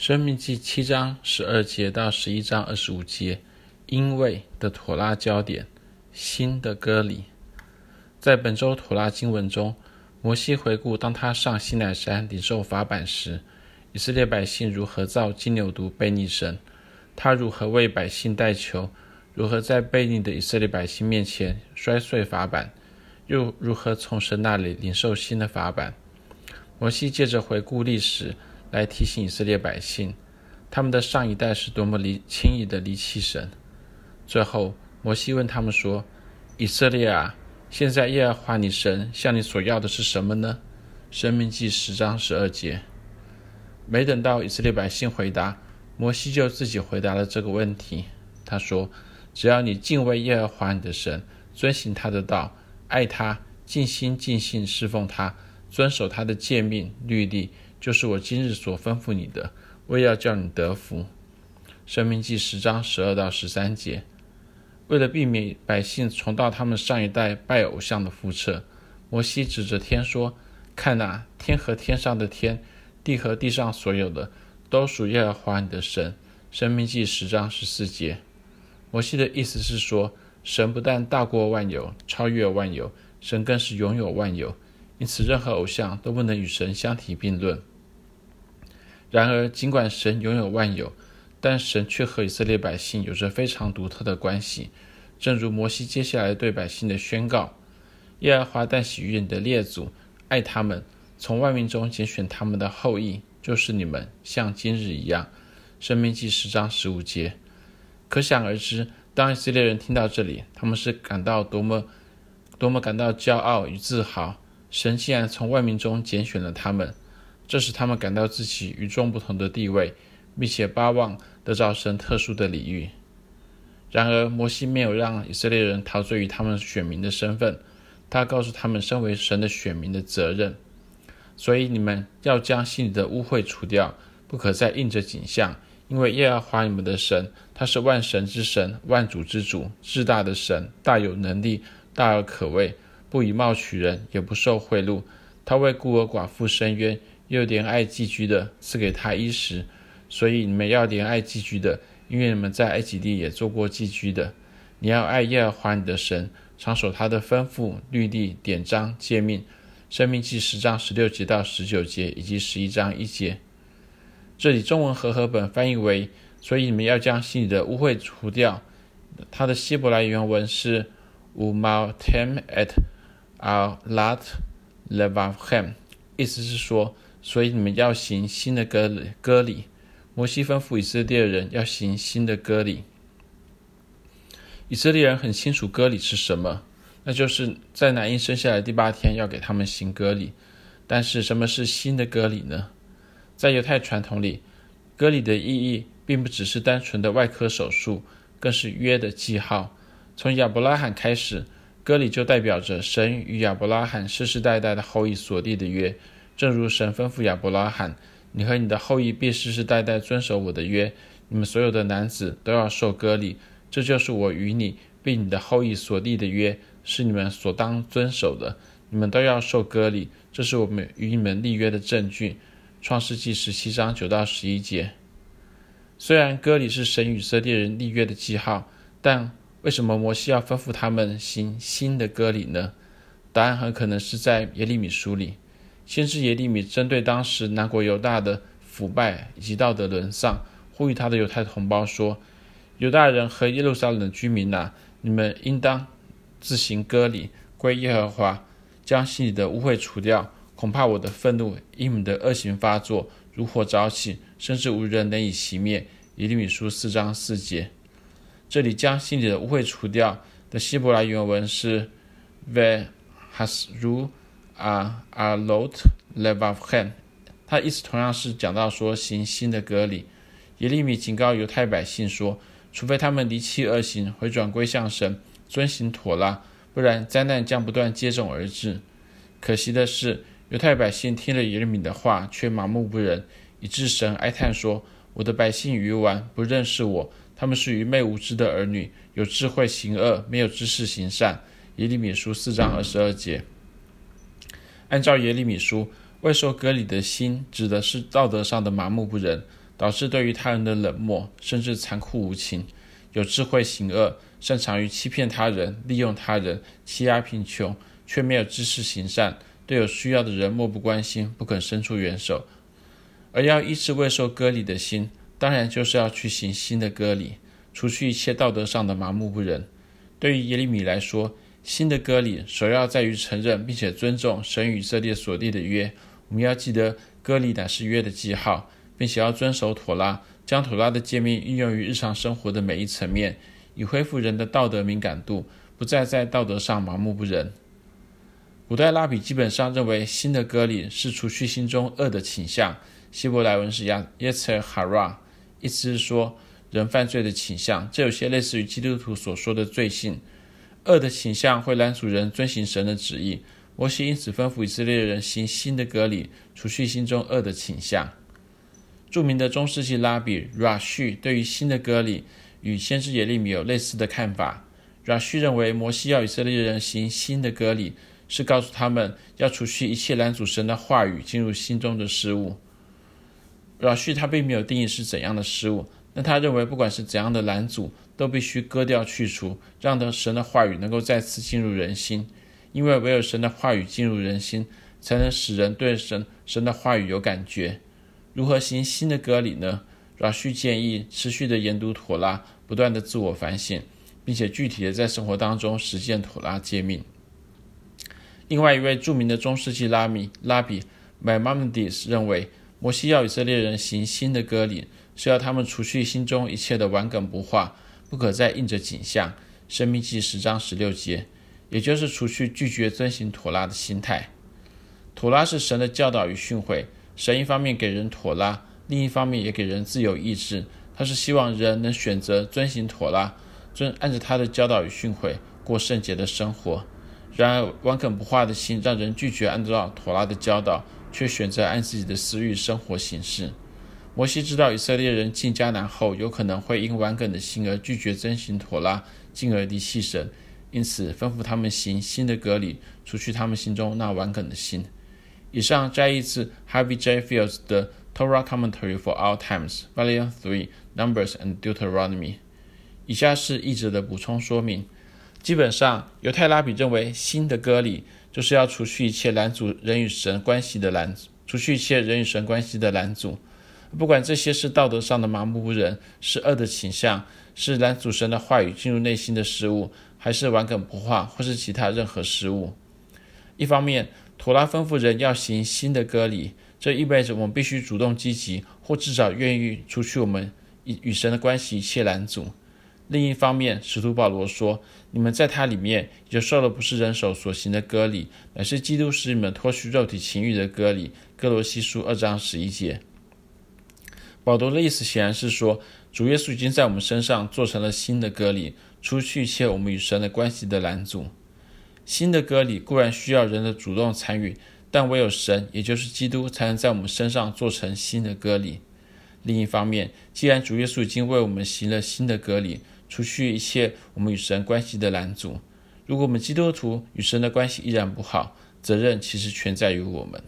生命记七章十二节到十一章二十五节，因为的妥拉焦点，新的割礼。在本周妥拉经文中，摩西回顾当他上西奈山领受法版时，以色列百姓如何造金牛犊背逆神，他如何为百姓代求，如何在悖逆的以色列百姓面前摔碎法版，又如何从神那里领受新的法版。摩西借着回顾历史，来提醒以色列百姓，他们的上一代是多么离轻易的离弃神。最后，摩西问他们说：“以色列啊，现在耶和华你神向你所要的是什么呢？”申命记十章十二节。没等到以色列百姓回答，摩西就自己回答了这个问题。他说：“只要你敬畏耶和华你的神，遵行他的道，爱他，尽心尽性侍奉他，遵守他的诫命律例。”就是我今日所吩咐你的，为要叫你得福。申命记十章十二到十三节，为了避免百姓重蹈他们上一代拜偶像的覆辙，摩西指着天说：“看哪，天和天上的天，地和地上所有的，都属耶和华你的神。”申命记十章十四节，摩西的意思是说，神不但大过万有，超越万有，神更是拥有万有，因此任何偶像都不能与神相提并论。然而，尽管神拥有万有，但神却和以色列百姓有着非常独特的关系。正如摩西接下来对百姓的宣告：“耶和华但喜悦你的列祖，爱他们，从万民中拣选他们的后裔，就是你们，像今日一样。”申命记十章十五节。可想而知，当以色列人听到这里，他们是感到多么多么感到骄傲与自豪。神竟然从万民中拣选了他们。这使他们感到自己与众不同的地位，并且巴望得到神特殊的礼遇。然而，摩西没有让以色列人陶醉于他们选民的身份，他告诉他们身为神的选民的责任。所以，你们要将心里的污秽除掉，不可再印着景象，因为耶和华你们的神，他是万神之神，万主之主，至大的神，大有能力，大而可畏，不以貌取人，也不受贿赂。他为孤儿寡妇伸冤。又怜爱寄居的，赐给他衣食，所以你们要怜爱寄居的，因为你们在埃及地也做过寄居的。你要爱耶和华你的神，常守他的吩咐、律例、典章、诫命。生命记十章十六节到十九节，以及十一章一节。这里中文和合本翻译为：所以你们要将心里的污秽除掉。它的希伯来原文是 “u ma tem et alat levavchem，意思是说。所以你们要行新的割，割礼。摩西吩咐以色列人要行新的割礼。以色列人很清楚割礼是什么，那就是在男婴生下来第八天要给他们行割礼。但是什么是新的割礼呢？在犹太传统里，割礼的意义并不只是单纯的外科手术，更是约的记号。从亚伯拉罕开始，割礼就代表着神与亚伯拉罕世世代代的后裔所立的约。正如神吩咐亚伯拉罕：“你和你的后裔必世世代代遵守我的约。你们所有的男子都要受割礼，这就是我与你并你的后裔所立的约，是你们所当遵守的。你们都要受割礼，这是我们与你们立约的证据。”创世纪十七章九到十一节。虽然割礼是神与以色列人立约的记号，但为什么摩西要吩咐他们行新的割礼呢？答案很可能是在耶利米书里。先知耶利米针对当时南国犹大的腐败以及道德沦丧，呼吁他的犹太同胞说：“犹大人和耶路撒冷的居民呐，你们应当自行割礼归耶和华，将心里的污秽除掉。恐怕我的愤怒因你们的恶行发作，如火着起，甚至无人能以熄灭。”耶利米书四章四节。这里将心里的污秽除掉的希伯来原文是 Vehasru。啊，alot levavchem，他意思同样是讲到说行新的隔离。耶利米警告犹太百姓说，除非他们离弃恶行，回转归向神，遵行妥拉，不然灾难将不断接踵而至。可惜的是，犹太百姓听了耶利米的话，却麻木不仁，以致神哀叹说：“我的百姓愚顽，不认识我，他们是愚昧无知的儿女，有智慧行恶，没有知识行善。”耶利米书四章二十二节。按照耶利米书，未受割礼的心，指的是道德上的麻木不仁。导致对于他人的冷漠，甚至残酷无情；有智慧行恶，擅长于欺骗他人、利用他人、欺压贫穷，却没有知识行善，对有需要的人漠不关心，不肯伸出援手。而要医治未受割礼的心，当然就是要去行新的割礼，除去一切道德上的麻木不仁。对于耶利米来说，新的割礼首要在于承认并且尊重神与以色列所立的约。我们要记得，割礼乃是约的记号，并且要遵守妥拉，将妥拉的诫命运用于日常生活的每一层面，以恢复人的道德敏感度，不再在道德上麻木不仁。古代拉比基本上认为，新的割礼是除去心中恶的倾向。希伯来文是亚耶切哈拉，意思是说人犯罪的倾向。这有些类似于基督徒所说的罪性。恶的倾向会拦阻人遵行神的旨意。摩西因此吩咐以色列人行新的割礼，除去心中恶的倾向。著名的中世纪拉比 Rashi 对于新的割礼与先知耶利米有类似的看法。Rashi 认为，摩西要以色列人行新的割礼，是告诉他们要除去一切拦阻神的话语进入心中的事物。老旭他并没有定义是怎样的事物，那他认为不管是怎样的拦阻，都必须割掉去除，让的神的话语能够再次进入人心。因为唯有神的话语进入人心，才能使人对神神的话语有感觉。如何行新的割礼呢？老旭建议持续的研读妥拉，不断的自我反省，并且具体的在生活当中实践妥拉诫命。另外一位著名的中世纪拉米拉比 Maimonides 认为。摩西要以色列人行新的割礼，是要他们除去心中一切的顽梗不化，不可再印着景象。生命记十章十六节，也就是除去拒绝遵行妥拉的心态。妥拉是神的教导与训诲，神一方面给人妥拉，另一方面也给人自由意志。他是希望人能选择遵行妥拉，遵按着他的教导与训诲过圣洁的生活。然而顽梗不化的心，让人拒绝按照妥拉的教导。却选择按自己的私欲生活行事。摩西知道以色列人进迦南后，有可能会因顽梗的心而拒绝遵行妥拉，进而离弃神，因此吩咐他们行新的割礼，除去他们心中那顽梗的心。以上摘译自 Harvey J. Fields 的《Torah Commentary for Our Times》，Volume Three, Numbers and Deuteronomy。以下是译者的补充说明。基本上，犹太拉比认为新的割礼。就是要除去一切拦阻人与神关系的拦，除去一切人与神关系的拦阻，不管这些是道德上的麻木不仁，是恶的倾向，是拦阻神的话语进入内心的事物，还是顽梗不化，或是其他任何事物。一方面，妥拉吩咐人要行新的割礼，这意味着我们必须主动积极，或至少愿意除去我们与与神的关系一切拦阻。另一方面，使徒保罗说：“你们在他里面也就受了不是人手所行的割礼，乃是基督使你们脱去肉体情欲的割礼。”哥罗西书二章十一节。保罗的意思显然是说，主耶稣已经在我们身上做成了新的割礼，除去一切我们与神的关系的拦阻。新的割礼固然需要人的主动参与，但唯有神，也就是基督，才能在我们身上做成新的割礼。另一方面，既然主耶稣已经为我们行了新的割礼，除去一切我们与神关系的拦阻。如果我们基督徒与神的关系依然不好，责任其实全在于我们。